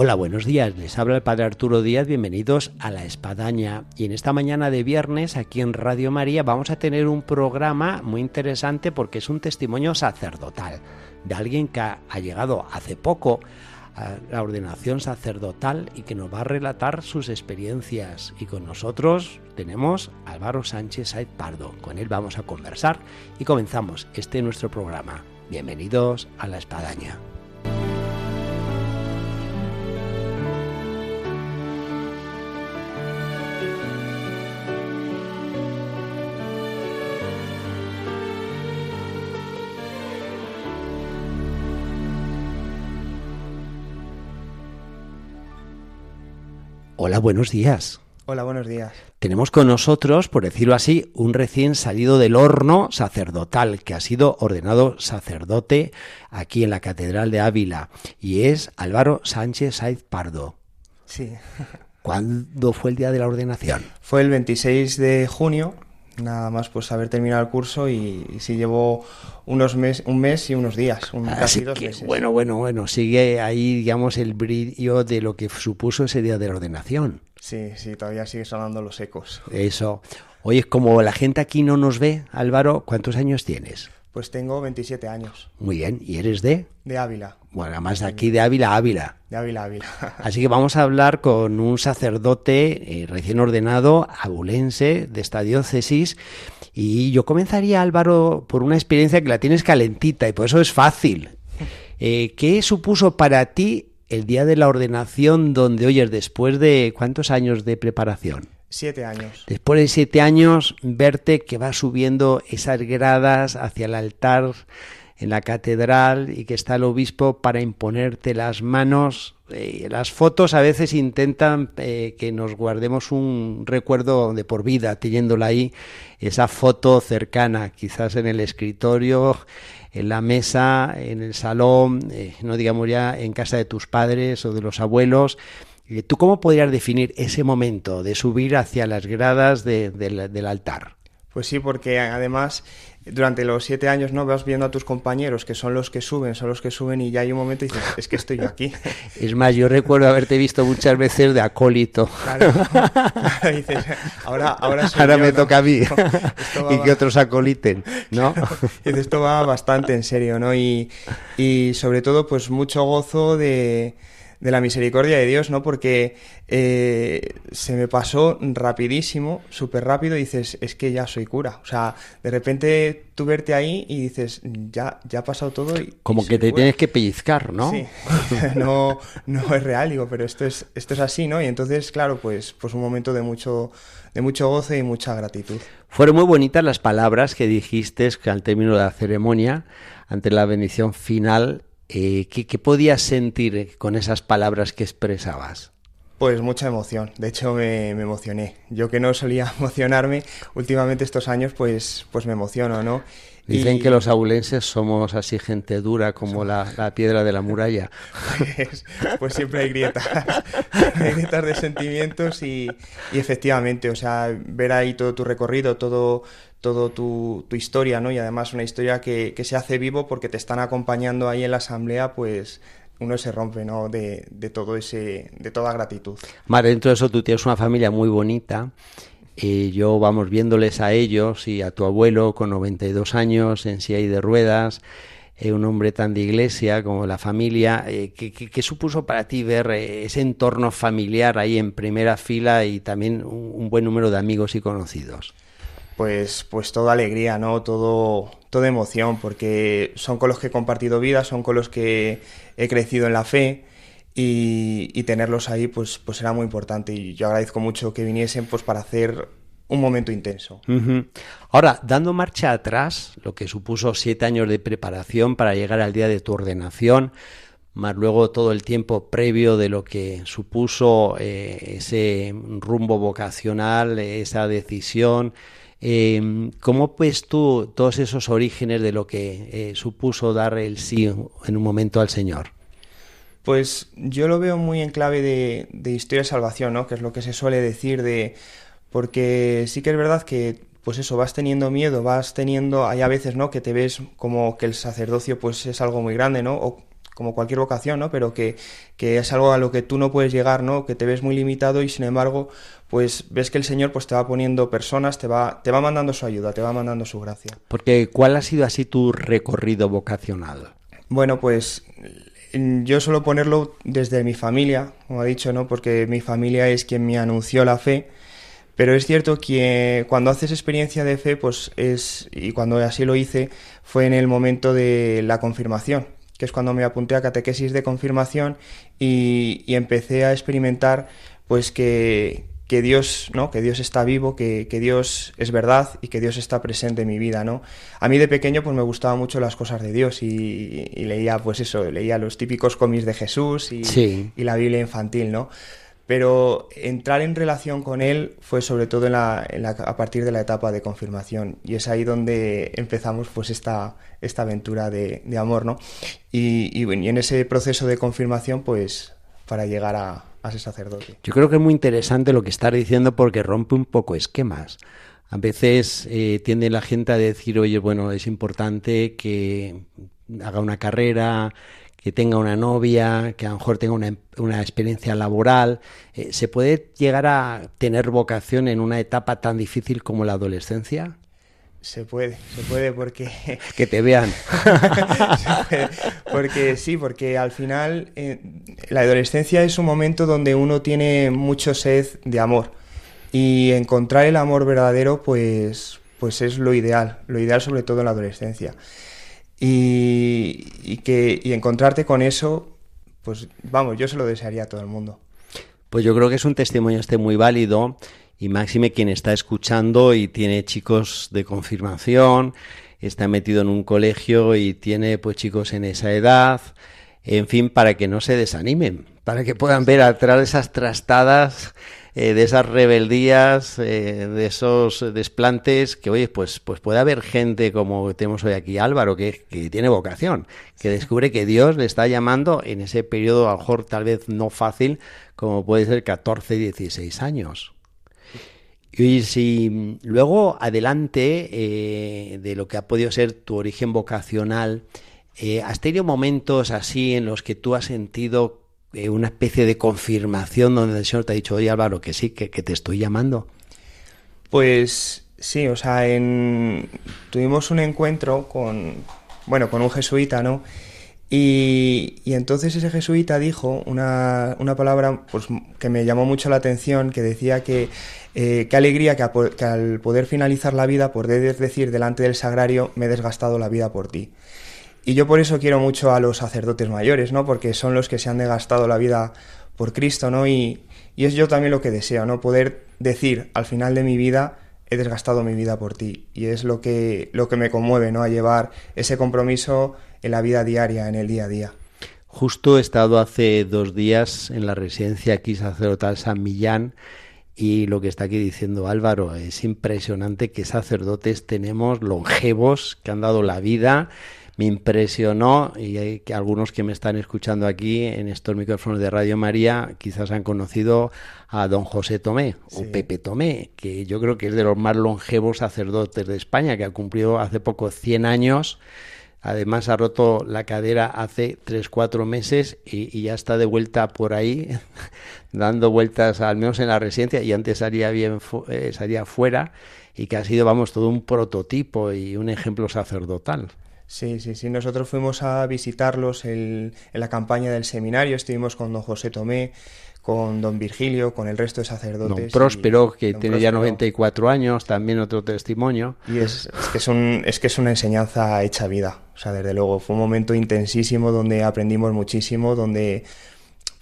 Hola, buenos días. Les habla el Padre Arturo Díaz. Bienvenidos a La Espadaña. Y en esta mañana de viernes, aquí en Radio María, vamos a tener un programa muy interesante porque es un testimonio sacerdotal de alguien que ha, llegado hace poco a la ordenación sacerdotal y que nos va a relatar sus experiencias. Y con nosotros tenemos a Álvaro Sánchez Said Pardo. Con él vamos a conversar y comenzamos este nuestro programa. Bienvenidos a La Espadaña. Hola, buenos días. Hola, buenos días. Tenemos con nosotros, por decirlo así, un recién salido del horno sacerdotal que ha sido ordenado sacerdote aquí en la Catedral de Ávila y es Álvaro Sánchez Saiz Pardo. Sí. ¿Cuándo fue el día de la ordenación? Fue el 26 de junio nada más pues haber terminado el curso y, si llevo unos mes, un mes y unos días, un, casi dos meses. Bueno, bueno, bueno, sigue ahí, digamos, el brillo de lo que supuso ese día de la ordenación. Sí, sí, todavía sigue sonando los ecos. Eso. Oye, como la gente aquí no nos ve, Álvaro, ¿cuántos años tienes? Pues tengo 27 años. Muy bien, ¿y eres de? De Ávila. Bueno, además de aquí de Ávila Ávila. De Ávila Ávila. Así que vamos a hablar con un sacerdote eh, recién ordenado, abulense, de esta diócesis. Y yo comenzaría, Álvaro, por una experiencia que la tienes calentita y por eso es fácil. Eh, ¿Qué supuso para ti el día de la ordenación donde oyes después de cuántos años de preparación? Siete años. Después de siete años, verte que vas subiendo esas gradas hacia el altar en la catedral y que está el obispo para imponerte las manos. Eh, las fotos a veces intentan eh, que nos guardemos un recuerdo de por vida, teniéndola ahí, esa foto cercana, quizás en el escritorio, en la mesa, en el salón, eh, no digamos ya en casa de tus padres o de los abuelos, ¿Tú cómo podrías definir ese momento de subir hacia las gradas del altar? Pues sí, porque además durante los siete años no vas viendo a tus compañeros que son los que suben, son los que suben y ya hay un momento y dices, es que estoy yo aquí. Es más, yo recuerdo haberte visto muchas veces de acólito. Claro, dices, ahora, ahora, ahora me toca a mí y que otros acoliten, ¿no? Dices, esto va bastante en serio, ¿no? Y, y sobre todo, pues mucho gozo de de la misericordia de Dios, ¿no? Porque eh, se me pasó rapidísimo, súper rápido, y dices, es que ya soy cura. O sea, de repente tú verte ahí y dices, ya, ya ha pasado todo. Y, Como que te tienes que pellizcar, ¿no? Sí, no, no es real, digo, pero esto es, esto es así, ¿no? Y entonces, claro, pues, pues un momento de mucho, de mucho goce y mucha gratitud. Fueron muy bonitas las palabras que dijiste al término de la ceremonia, ante la bendición final eh, ¿qué, podías sentir con esas palabras que expresabas? Pues mucha emoción, de hecho me, emocioné. Yo que no solía emocionarme, últimamente estos años pues, pues me emociono, ¿no? Dicen que los abulenses somos así gente dura como la, piedra de la muralla. Pues, pues, siempre hay grietas, hay grietas de sentimientos y, y, efectivamente, o sea, ver ahí todo tu recorrido, todo, todo tu, tu, historia, ¿no? Y además una historia que, que, se hace vivo porque te están acompañando ahí en la asamblea, pues uno se rompe, ¿no? De, de todo ese, de toda gratitud. Madre, dentro de eso tú tienes una familia muy bonita. Y yo vamos viéndoles a ellos y a tu abuelo con 92 años en silla de ruedas, eh, un hombre tan de iglesia como la familia. Eh, ¿qué, qué, supuso para ti ver eh, ese entorno familiar ahí en primera fila y también un buen número de amigos y conocidos? pues, pues toda alegría, ¿no? Todo, toda emoción, porque son con los que he compartido vida, son con los que he crecido en la fe y, tenerlos ahí, pues, pues era muy importante. Y yo agradezco mucho que viniesen, pues, para hacer un momento intenso. Ahora, dando marcha atrás, lo que supuso siete años de preparación para llegar al día de tu ordenación, más luego todo el tiempo previo de lo que supuso eh, ese rumbo vocacional, esa decisión, Eh, ¿Cómo ves tú todos esos orígenes de lo que eh, supuso dar el sí en un momento al Señor? Pues yo lo veo muy en clave de, de historia de salvación, ¿no? Que es lo que se suele decir de... Porque sí que es verdad que pues eso, vas teniendo miedo, vas teniendo, hay a veces, ¿no? Que te ves como que el sacerdocio pues es algo muy grande, ¿no? O como cualquier vocación, ¿no? Pero que, que, es algo a lo que tú no puedes llegar, ¿no? Que te ves muy limitado y sin embargo, pues ves que el Señor pues te va poniendo personas, te va, te va mandando su ayuda, te va mandando su gracia. Porque, ¿cuál ha sido así tu recorrido vocacional? Bueno, pues yo suelo ponerlo desde mi familia, como ha dicho, ¿no? Porque mi familia es quien me anunció la fe pero es cierto que cuando haces experiencia de fe, pues es, y cuando así lo hice, fue en el momento de la confirmación, que es cuando me apunté a catequesis de confirmación y, empecé a experimentar pues que, que Dios, ¿no? Que Dios está vivo, que, que, Dios es verdad y que Dios está presente en mi vida, ¿no? A mí de pequeño pues me gustaban mucho las cosas de Dios y, leía pues eso, leía los típicos cómics de Jesús y, y la Biblia infantil, ¿no? pero entrar en relación con él fue sobre todo en la, a partir de la etapa de confirmación y es ahí donde empezamos pues esta, esta aventura de, amor, ¿no? Y, y, en ese proceso de confirmación pues para llegar a, Yo creo que es muy interesante lo que estás diciendo porque rompe un poco esquemas. A veces eh, tiende la gente a decir, oye, bueno, es importante que haga una carrera, que tenga una novia, que a lo mejor tenga una, una experiencia laboral. Eh, ¿Se puede llegar a tener vocación en una etapa tan difícil como la adolescencia? Se puede, se puede porque... Que te vean. porque sí, porque al final eh, la adolescencia es un momento donde uno tiene mucho sed de amor y encontrar el amor verdadero pues, pues es lo ideal, lo ideal sobre todo en la adolescencia y, que, y encontrarte con eso, pues vamos, yo se lo desearía a todo el mundo. Pues yo creo que es un testimonio este muy válido y máxime quien está escuchando y tiene chicos de confirmación, está metido en un colegio y tiene pues chicos en esa edad, en fin, para que no se desanimen, para que puedan ver atrás de esas trastadas eh, de esas rebeldías, eh, de esos desplantes, que oye, pues, pues puede haber gente como tenemos hoy aquí Álvaro, que, que tiene vocación, que descubre que Dios le está llamando en ese periodo, a lo mejor tal vez no fácil, como puede ser 14, 16 años. Y si luego adelante eh, de lo que ha podido ser tu origen vocacional, ¿has tenido momentos así en los que tú has sentido eh, una especie de confirmación donde el Señor te ha dicho, oye Álvaro, que sí, que, te estoy llamando? Pues sí, o sea, en... tuvimos un encuentro con, bueno, con un jesuita, ¿no? Y, entonces ese jesuita dijo una, una, palabra pues, que me llamó mucho la atención, que decía que eh, qué alegría que, al poder finalizar la vida poder decir delante del sagrario, me he desgastado la vida por ti. Y yo por eso quiero mucho a los sacerdotes mayores, ¿no? Porque son los que se han desgastado la vida por Cristo, ¿no? Y, es yo también lo que deseo, ¿no? Poder decir al final de mi vida, he desgastado mi vida por ti. Y es lo que, lo que me conmueve, ¿no? A llevar ese compromiso en la vida diaria, en el día a día. Justo he estado hace dos días en la residencia aquí sacerdotal San Millán y lo que está aquí diciendo Álvaro es impresionante que sacerdotes tenemos longevos que han dado la vida me impresionó y hay que algunos que me están escuchando aquí en estos micrófonos de Radio María quizás han conocido a don José Tomé o Pepe Tomé, que yo creo que es de los más longevos sacerdotes de España, que ha cumplido hace poco 100 años. Además ha roto la cadera hace 3-4 meses y, ya está de vuelta por ahí, dando vueltas al menos en la residencia y antes salía, bien, eh, salía fuera y que ha sido, vamos, todo un prototipo y un ejemplo sacerdotal. Sí, sí, sí. Nosotros fuimos a visitarlos en la campaña del seminario, estuvimos con don José Tomé, con don Virgilio, con el resto de sacerdotes. Don Próspero, que tiene ya 94 años, también otro testimonio. Y es, es, que es, un, es que es una enseñanza hecha vida. O sea, desde luego, fue un momento intensísimo donde aprendimos muchísimo, donde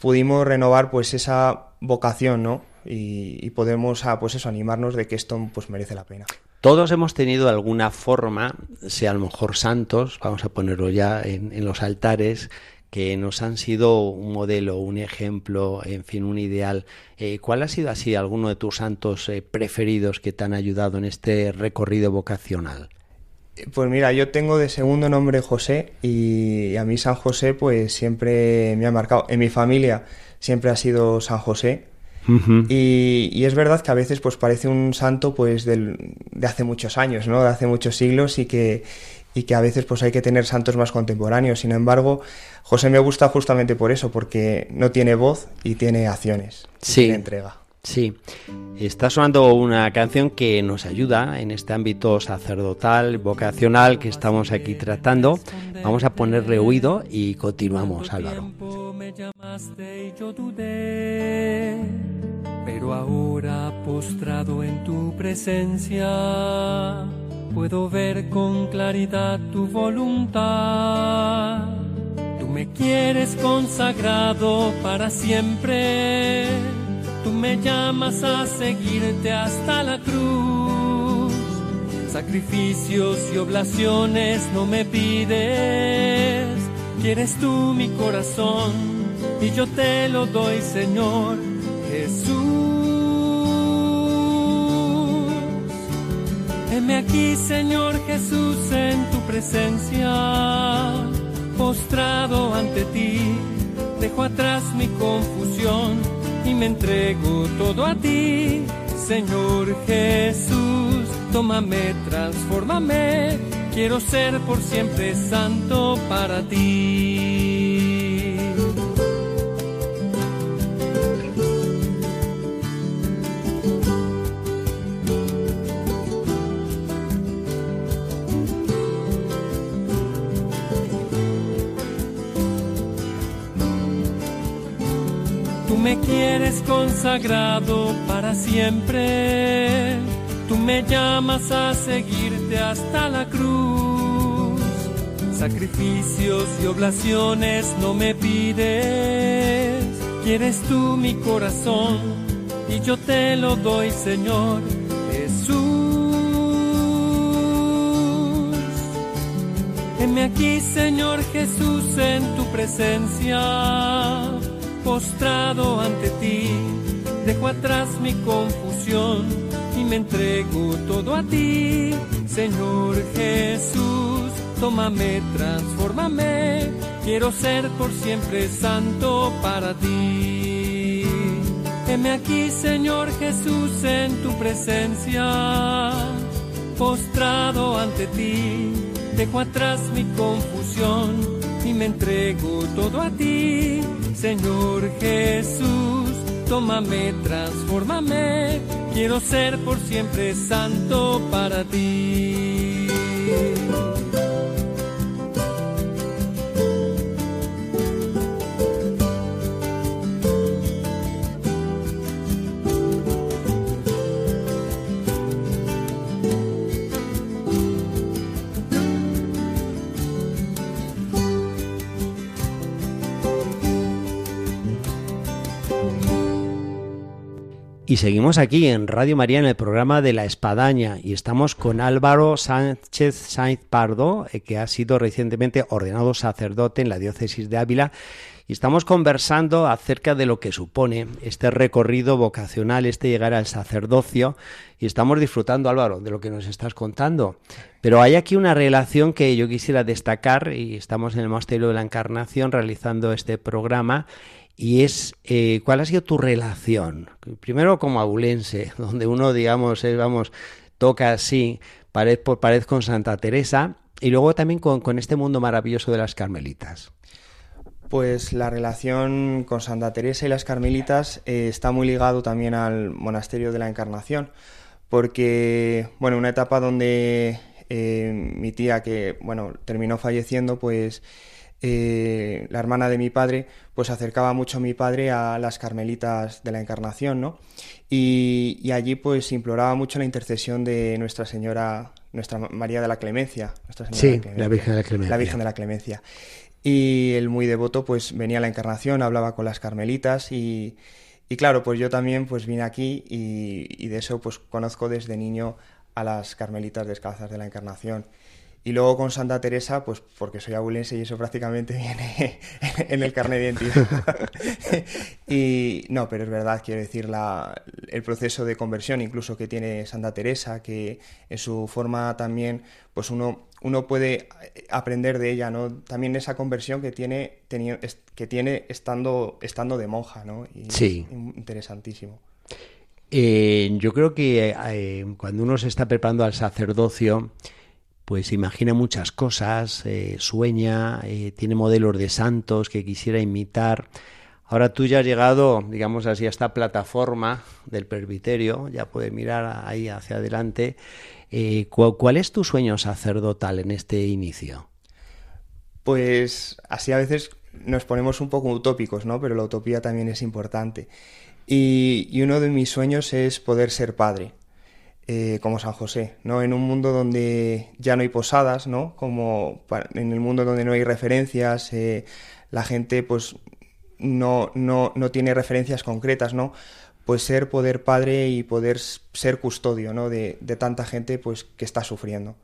pudimos renovar pues esa vocación, ¿no? Y, podemos, a, pues eso, animarnos de que esto pues merece la pena. Todos hemos tenido alguna forma, sea a lo mejor santos, vamos a ponerlo ya en, los altares, que nos han sido un modelo, un ejemplo, en fin, un ideal. Eh, ¿Cuál ha sido así alguno de tus santos eh, preferidos que te han ayudado en este recorrido vocacional? Pues mira, yo tengo de segundo nombre José y a mí San José pues siempre me ha marcado. En mi familia siempre ha sido San José y, es verdad que a veces pues parece un santo pues de hace muchos años, ¿no? De hace muchos siglos y que, y que a veces pues hay que tener santos más contemporáneos. Sin embargo, José me gusta justamente por eso, porque no tiene voz y tiene acciones. Sí. Tiene entrega. Sí, está sonando una canción que nos ayuda en este ámbito sacerdotal, vocacional que estamos aquí tratando. Vamos a ponerle oído y continuamos, Álvaro. Pero ahora postrado en tu presencia, puedo ver con claridad tu voluntad. Tú me quieres consagrado para siempre Tú me llamas a seguirte hasta la cruz. Sacrificios y oblaciones no me pides. Quieres tú mi corazón y yo te lo doy, Señor Jesús. Heme aquí, Señor Jesús, en tu presencia, postrado ante ti. Dejo atrás mi confusión y me entrego todo a ti, Señor Jesús. Tómame, transfórmame, quiero ser por siempre santo para ti. Me quieres consagrado para siempre. Tú me llamas a seguirte hasta la cruz. Sacrificios y oblaciones no me pides. Quieres tú mi corazón y yo te lo doy, Señor Jesús. Heme aquí, Señor Jesús, en tu presencia postrado ante ti, dejo atrás mi confusión y me entrego todo a ti, Señor Jesús. Tómame, transfórmame, quiero ser por siempre santo para ti. Heme aquí, Señor Jesús, en tu presencia, postrado ante ti, dejo atrás mi confusión y me entrego todo a ti Señor Jesús, tómame, transfórmame, quiero ser por siempre santo para ti. Y seguimos aquí en Radio María en el programa de La Espadaña. Y estamos con Álvaro Sánchez Sainz Pardo, eh, que ha sido recientemente ordenado sacerdote en la diócesis de Ávila. Y estamos conversando acerca de lo que supone este recorrido vocacional, este llegar al sacerdocio. Y estamos disfrutando, Álvaro, de lo que nos estás contando. Pero hay aquí una relación que yo quisiera destacar y estamos en el Monasterio de la Encarnación realizando este programa y es eh, cuál ha sido tu relación. Primero como abulense, donde uno, digamos, vamos, toca así, pared por pared con Santa Teresa, y luego también con, este mundo maravilloso de las carmelitas. Pues la relación con Santa Teresa y las carmelitas eh, está muy ligado también al monasterio de la Encarnación, porque, bueno, una etapa donde eh, mi tía, que, bueno, terminó falleciendo, pues eh, la hermana de mi padre, pues acercaba mucho a mi padre a las carmelitas de la Encarnación, ¿no? Y, allí pues imploraba mucho la intercesión de Nuestra Señora, Nuestra María de la Clemencia. Nuestra sí, la, Virgen de la Clemencia. La Virgen de la Clemencia. Y el muy devoto pues venía a la Encarnación, hablaba con las carmelitas y, y claro, pues yo también pues vine aquí y, y de eso pues conozco desde niño a las carmelitas descalzas de la Encarnación. Y luego con Santa Teresa, pues porque soy abulense y eso prácticamente viene en el carnet de identidad. y no, pero es verdad, quiero decir, la, el proceso de conversión incluso que tiene Santa Teresa, que en su forma también, pues uno, uno puede aprender de ella, ¿no? También esa conversión que tiene, que tiene estando, estando de monja, ¿no? Y sí. Interesantísimo. Eh, yo creo que eh, cuando uno se está preparando al sacerdocio, pues imagina muchas cosas, eh, sueña, eh, tiene modelos de santos que quisiera imitar. Ahora tú ya has llegado, digamos así, a esta plataforma del presbiterio, ya puedes mirar ahí hacia adelante. Eh, ¿cuál, es tu sueño sacerdotal en este inicio? Pues así a veces nos ponemos un poco utópicos, ¿no? Pero la utopía también es importante. y uno de mis sueños es poder ser padre. Eh, como San José, ¿no? En un mundo donde ya no hay posadas, ¿no? Como en el mundo donde no hay referencias, eh, la gente pues no, no, no, tiene referencias concretas, ¿no? Pues ser poder padre y poder ser custodio, ¿no? De, de tanta gente pues que está sufriendo.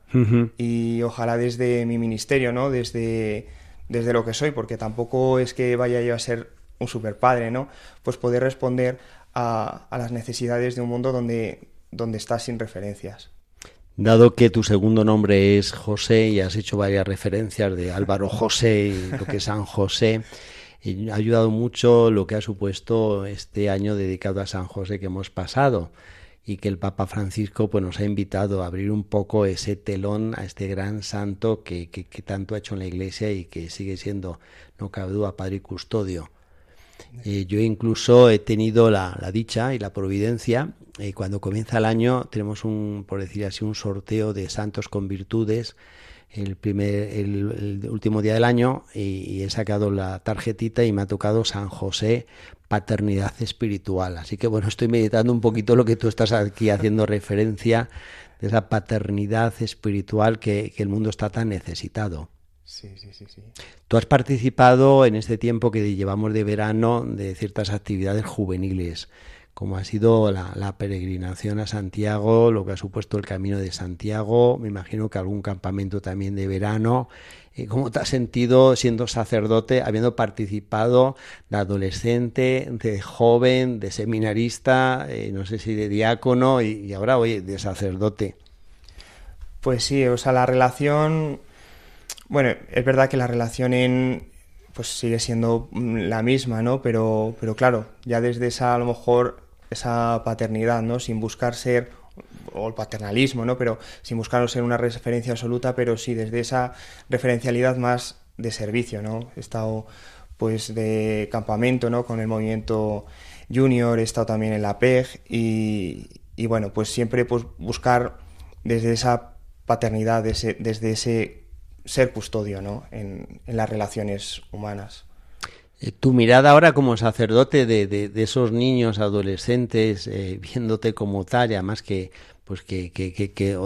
Y ojalá desde mi ministerio, ¿no? Desde, desde lo que soy, porque tampoco es que vaya yo a ser un super padre, ¿no? Pues poder responder a, a las necesidades de un mundo donde donde estás sin referencias. Dado que tu segundo nombre es José y has hecho varias referencias de Álvaro José y lo que es San José, ha ayudado mucho lo que ha supuesto este año dedicado a San José que hemos pasado y que el Papa Francisco pues, nos ha invitado a abrir un poco ese telón a este gran santo que, que, tanto ha hecho en la Iglesia y que sigue siendo, no cabe duda, Padre y Custodio. Eh, yo incluso he tenido la, la, dicha y la providencia eh, cuando comienza el año tenemos un, por decir así, un sorteo de santos con virtudes el primer, el, último día del año y, he sacado la tarjetita y me ha tocado San José paternidad espiritual. Así que bueno, estoy meditando un poquito lo que tú estás aquí haciendo referencia de esa paternidad espiritual que, que el mundo está tan necesitado. Sí, sí, sí, sí. Tú has participado en este tiempo que llevamos de verano de ciertas actividades juveniles como ha sido la, peregrinación a Santiago, lo que ha supuesto el camino de Santiago, me imagino que algún campamento también de verano. Eh, ¿Cómo te has sentido siendo sacerdote, habiendo participado de adolescente, de joven, de seminarista, eh, no sé si de diácono y, ahora, oye, de sacerdote? Pues sí, o sea, la relación, bueno, es verdad que la relación en, pues sigue siendo la misma, ¿no? Pero, pero claro, ya desde esa, a lo mejor, esa paternidad, ¿no? Sin buscar ser, o el paternalismo, ¿no? Pero sin buscar ser una referencia absoluta, pero sí desde esa referencialidad más de servicio, ¿no? He estado, pues, de campamento, ¿no? Con el movimiento junior, he estado también en la PEG y, y bueno, pues siempre pues buscar desde esa paternidad, desde, desde ese ser custodio, ¿no? En las relaciones humanas. Eh, tu mirada ahora como sacerdote de, de, esos niños, adolescentes, eh, viéndote como tal, y además que pues que, que, que,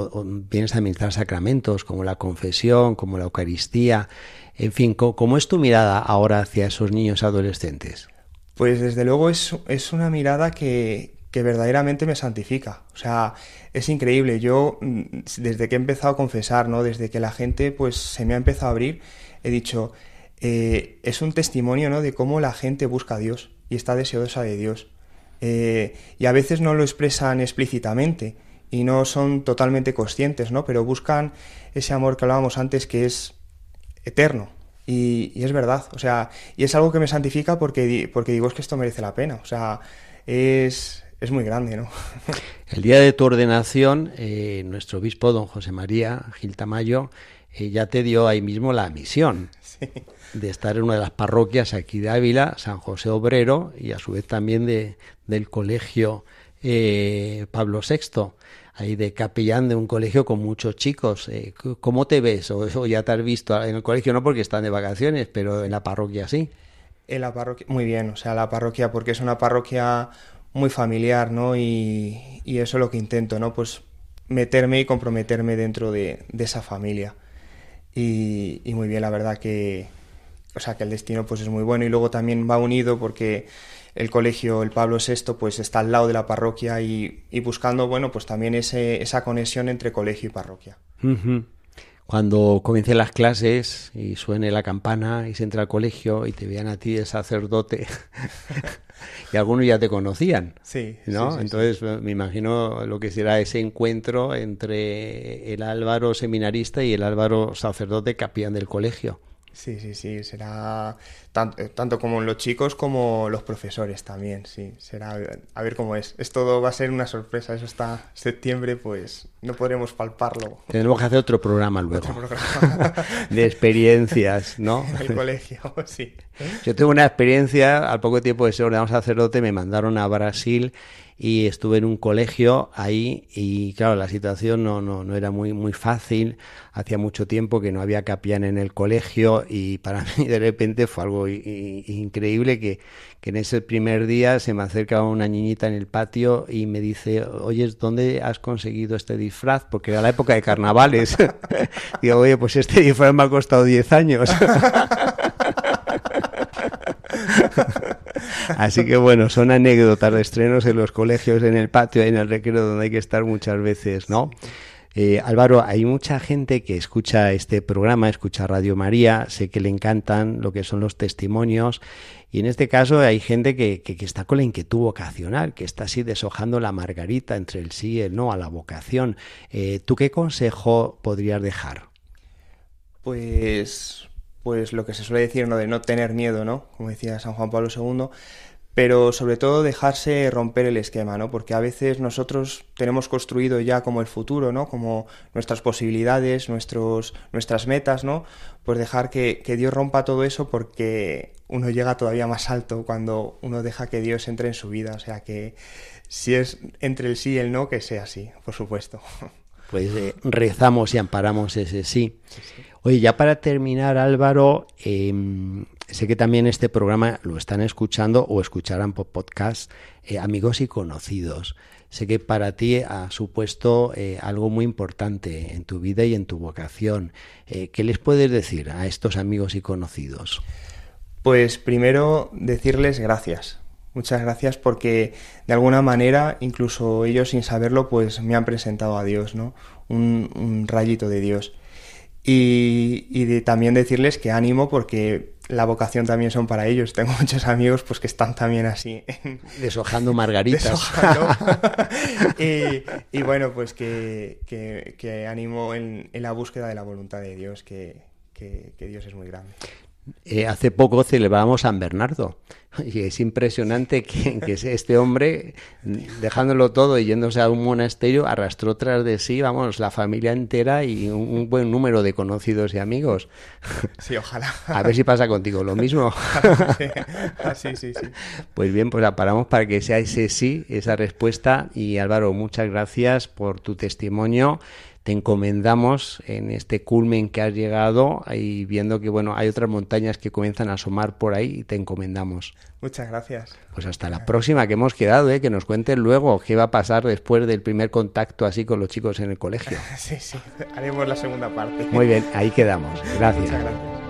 vienes a administrar sacramentos como la confesión, como la Eucaristía, en fin, ¿cómo, es tu mirada ahora hacia esos niños adolescentes? Pues desde luego es, es una mirada que, que verdaderamente me santifica. O sea, es increíble. Yo, mm, desde que he empezado a confesar, ¿no? Desde que la gente, pues, se me ha empezado a abrir, he dicho, eh, es un testimonio ¿no? de cómo la gente busca a Dios y está deseosa de Dios. Eh, y a veces no lo expresan explícitamente y no son totalmente conscientes, ¿no? pero buscan ese amor que hablábamos antes que es eterno. Y, es verdad, o sea, y es algo que me santifica porque, porque digo es que esto merece la pena, o sea, es, es muy grande, ¿no? El día de tu ordenación, eh, nuestro obispo, don José María Gil Tamayo, ya te dio ahí mismo la misión. Sí de estar en una de las parroquias aquí de Ávila, San José Obrero, y a su vez también de, del colegio eh, Pablo VI, ahí de capellán de un colegio con muchos chicos. Eh, ¿Cómo te ves? O, ya te has visto en el colegio, no porque están de vacaciones, pero en la parroquia sí. En la parroquia, muy bien, o sea, la parroquia, porque es una parroquia muy familiar, ¿no? Y, y eso es lo que intento, ¿no? Pues meterme y comprometerme dentro de, de esa familia. Y, y, muy bien, la verdad que, o sea que el destino pues es muy bueno y luego también va unido porque el colegio, el Pablo VI, pues está al lado de la parroquia y, buscando, bueno, pues también ese, esa conexión entre colegio y parroquia. cuando comiencen las clases y suene la campana y se entra al colegio y te vean a ti el sacerdote y algunos ya te conocían. Sí, ¿no? Entonces me imagino lo que será ese encuentro entre el Álvaro seminarista y el Álvaro sacerdote capellán del colegio. Sí, sí, sí, será tanto, eh, tanto, como los chicos como los profesores también, sí, será a ver cómo es. Esto va a ser una sorpresa, eso está septiembre, pues no podremos palparlo. Tendremos que hacer otro programa luego. de experiencias, ¿no? En el colegio, sí. Yo tengo una experiencia, al poco tiempo de ser ordenado sacerdote me mandaron a Brasil y estuve en un colegio ahí y claro, la situación no, no, no era muy, muy fácil, hacía mucho tiempo que no había capellán en el colegio y para mí de repente fue algo increíble que, que en ese primer día se me acerca una niñita en el patio y me dice, oye, ¿dónde has conseguido este disfraz? Porque era la época de carnavales. Digo, oye, pues este disfraz me ha costado 10 años. Así que bueno, son anécdotas de estrenos en los colegios, en el patio, en el recreo, donde hay que estar muchas veces, ¿no? Eh, Álvaro, hay mucha gente que escucha este programa, escucha Radio María, sé que le encantan lo que son los testimonios y en este caso hay gente que, que, está con la inquietud vocacional, que está así deshojando la margarita entre el sí y el no a la vocación. Eh, ¿Tú qué consejo podrías dejar? Pues pues lo que se suele decir. De no tener miedo, ¿no? Como decía San Juan Pablo II, pero sobre todo dejarse romper el esquema, ¿no? Porque a veces nosotros tenemos construido ya como el futuro, ¿no? Como nuestras posibilidades, nuestros, nuestras metas, ¿no? Pues dejar que, que Dios rompa todo eso porque uno llega todavía más alto cuando uno deja que Dios entre en su vida. O sea que si es entre el sí y el no, que sea así, por supuesto. Pues eh, rezamos y amparamos ese sí. sí. Oye, ya para terminar, Álvaro, eh, sé que también este programa lo están escuchando o escucharán por podcast eh, amigos y conocidos. Sé que para ti ha supuesto eh, algo muy importante en tu vida y en tu vocación. Eh, ¿Qué les puedes decir a estos amigos y conocidos? Pues primero decirles gracias. Muchas gracias porque de alguna manera, incluso ellos sin saberlo, pues me han presentado a Dios, ¿no? Un, un rayito de Dios. Y, y de, también decirles que ánimo porque la vocación también son para ellos. Tengo muchos amigos pues que están también así. Deshojando margaritas. Deshojando. y, y, bueno, pues que, que, que ánimo en, en, la búsqueda de la voluntad de Dios, que, que Dios es muy grande. Eh, hace poco celebramos San Bernardo y es impresionante que, que, este hombre, dejándolo todo y yéndose a un monasterio, arrastró tras de sí, vamos, la familia entera y un, un buen número de conocidos y amigos. Sí, ojalá. A ver si pasa contigo lo mismo. sí, sí, sí. Pues bien, pues la paramos para que sea ese sí, esa respuesta. Y Álvaro, muchas gracias por tu testimonio te encomendamos en este culmen que has llegado y viendo que bueno hay otras montañas que comienzan a asomar por ahí y te encomendamos. Muchas gracias. Pues hasta la próxima que hemos quedado, ¿eh? que nos cuentes luego qué va a pasar después del primer contacto así con los chicos en el colegio. sí, sí, haremos la segunda parte. Muy bien, ahí quedamos. Gracias. Muchas gracias.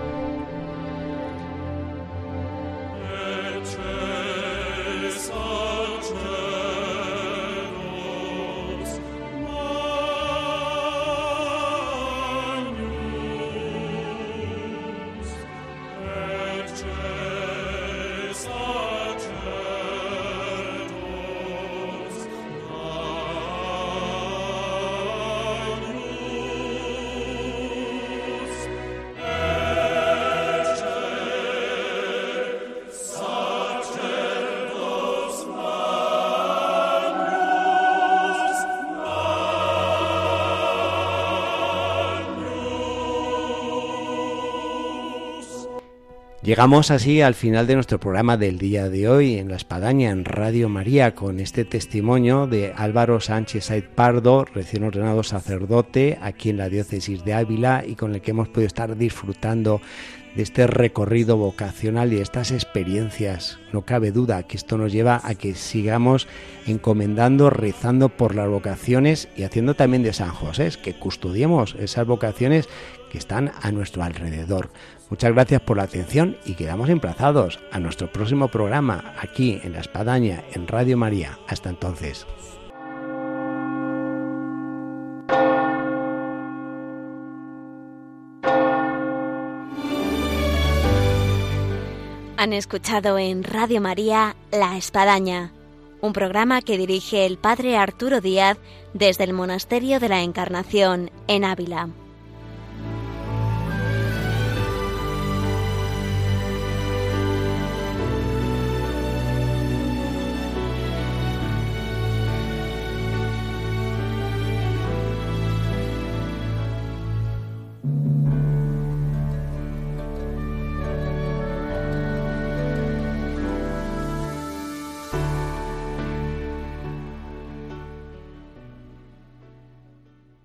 Llegamos así al final de nuestro programa del día de hoy en La Espadaña, en Radio María, con este testimonio de Álvaro Sánchez Said Pardo, recién ordenado sacerdote aquí en la diócesis de Ávila y con el que hemos podido estar disfrutando de este recorrido vocacional y de estas experiencias. No cabe duda que esto nos lleva a que sigamos encomendando, rezando por las vocaciones y haciendo también de San José, que custodiemos esas vocaciones que están a nuestro alrededor. Muchas gracias por la atención y quedamos emplazados a nuestro próximo programa aquí en La Espadaña, en Radio María. Hasta entonces. Han escuchado en Radio María La Espadaña, un programa que dirige el Padre Arturo Díaz desde el Monasterio de la Encarnación, en Ávila.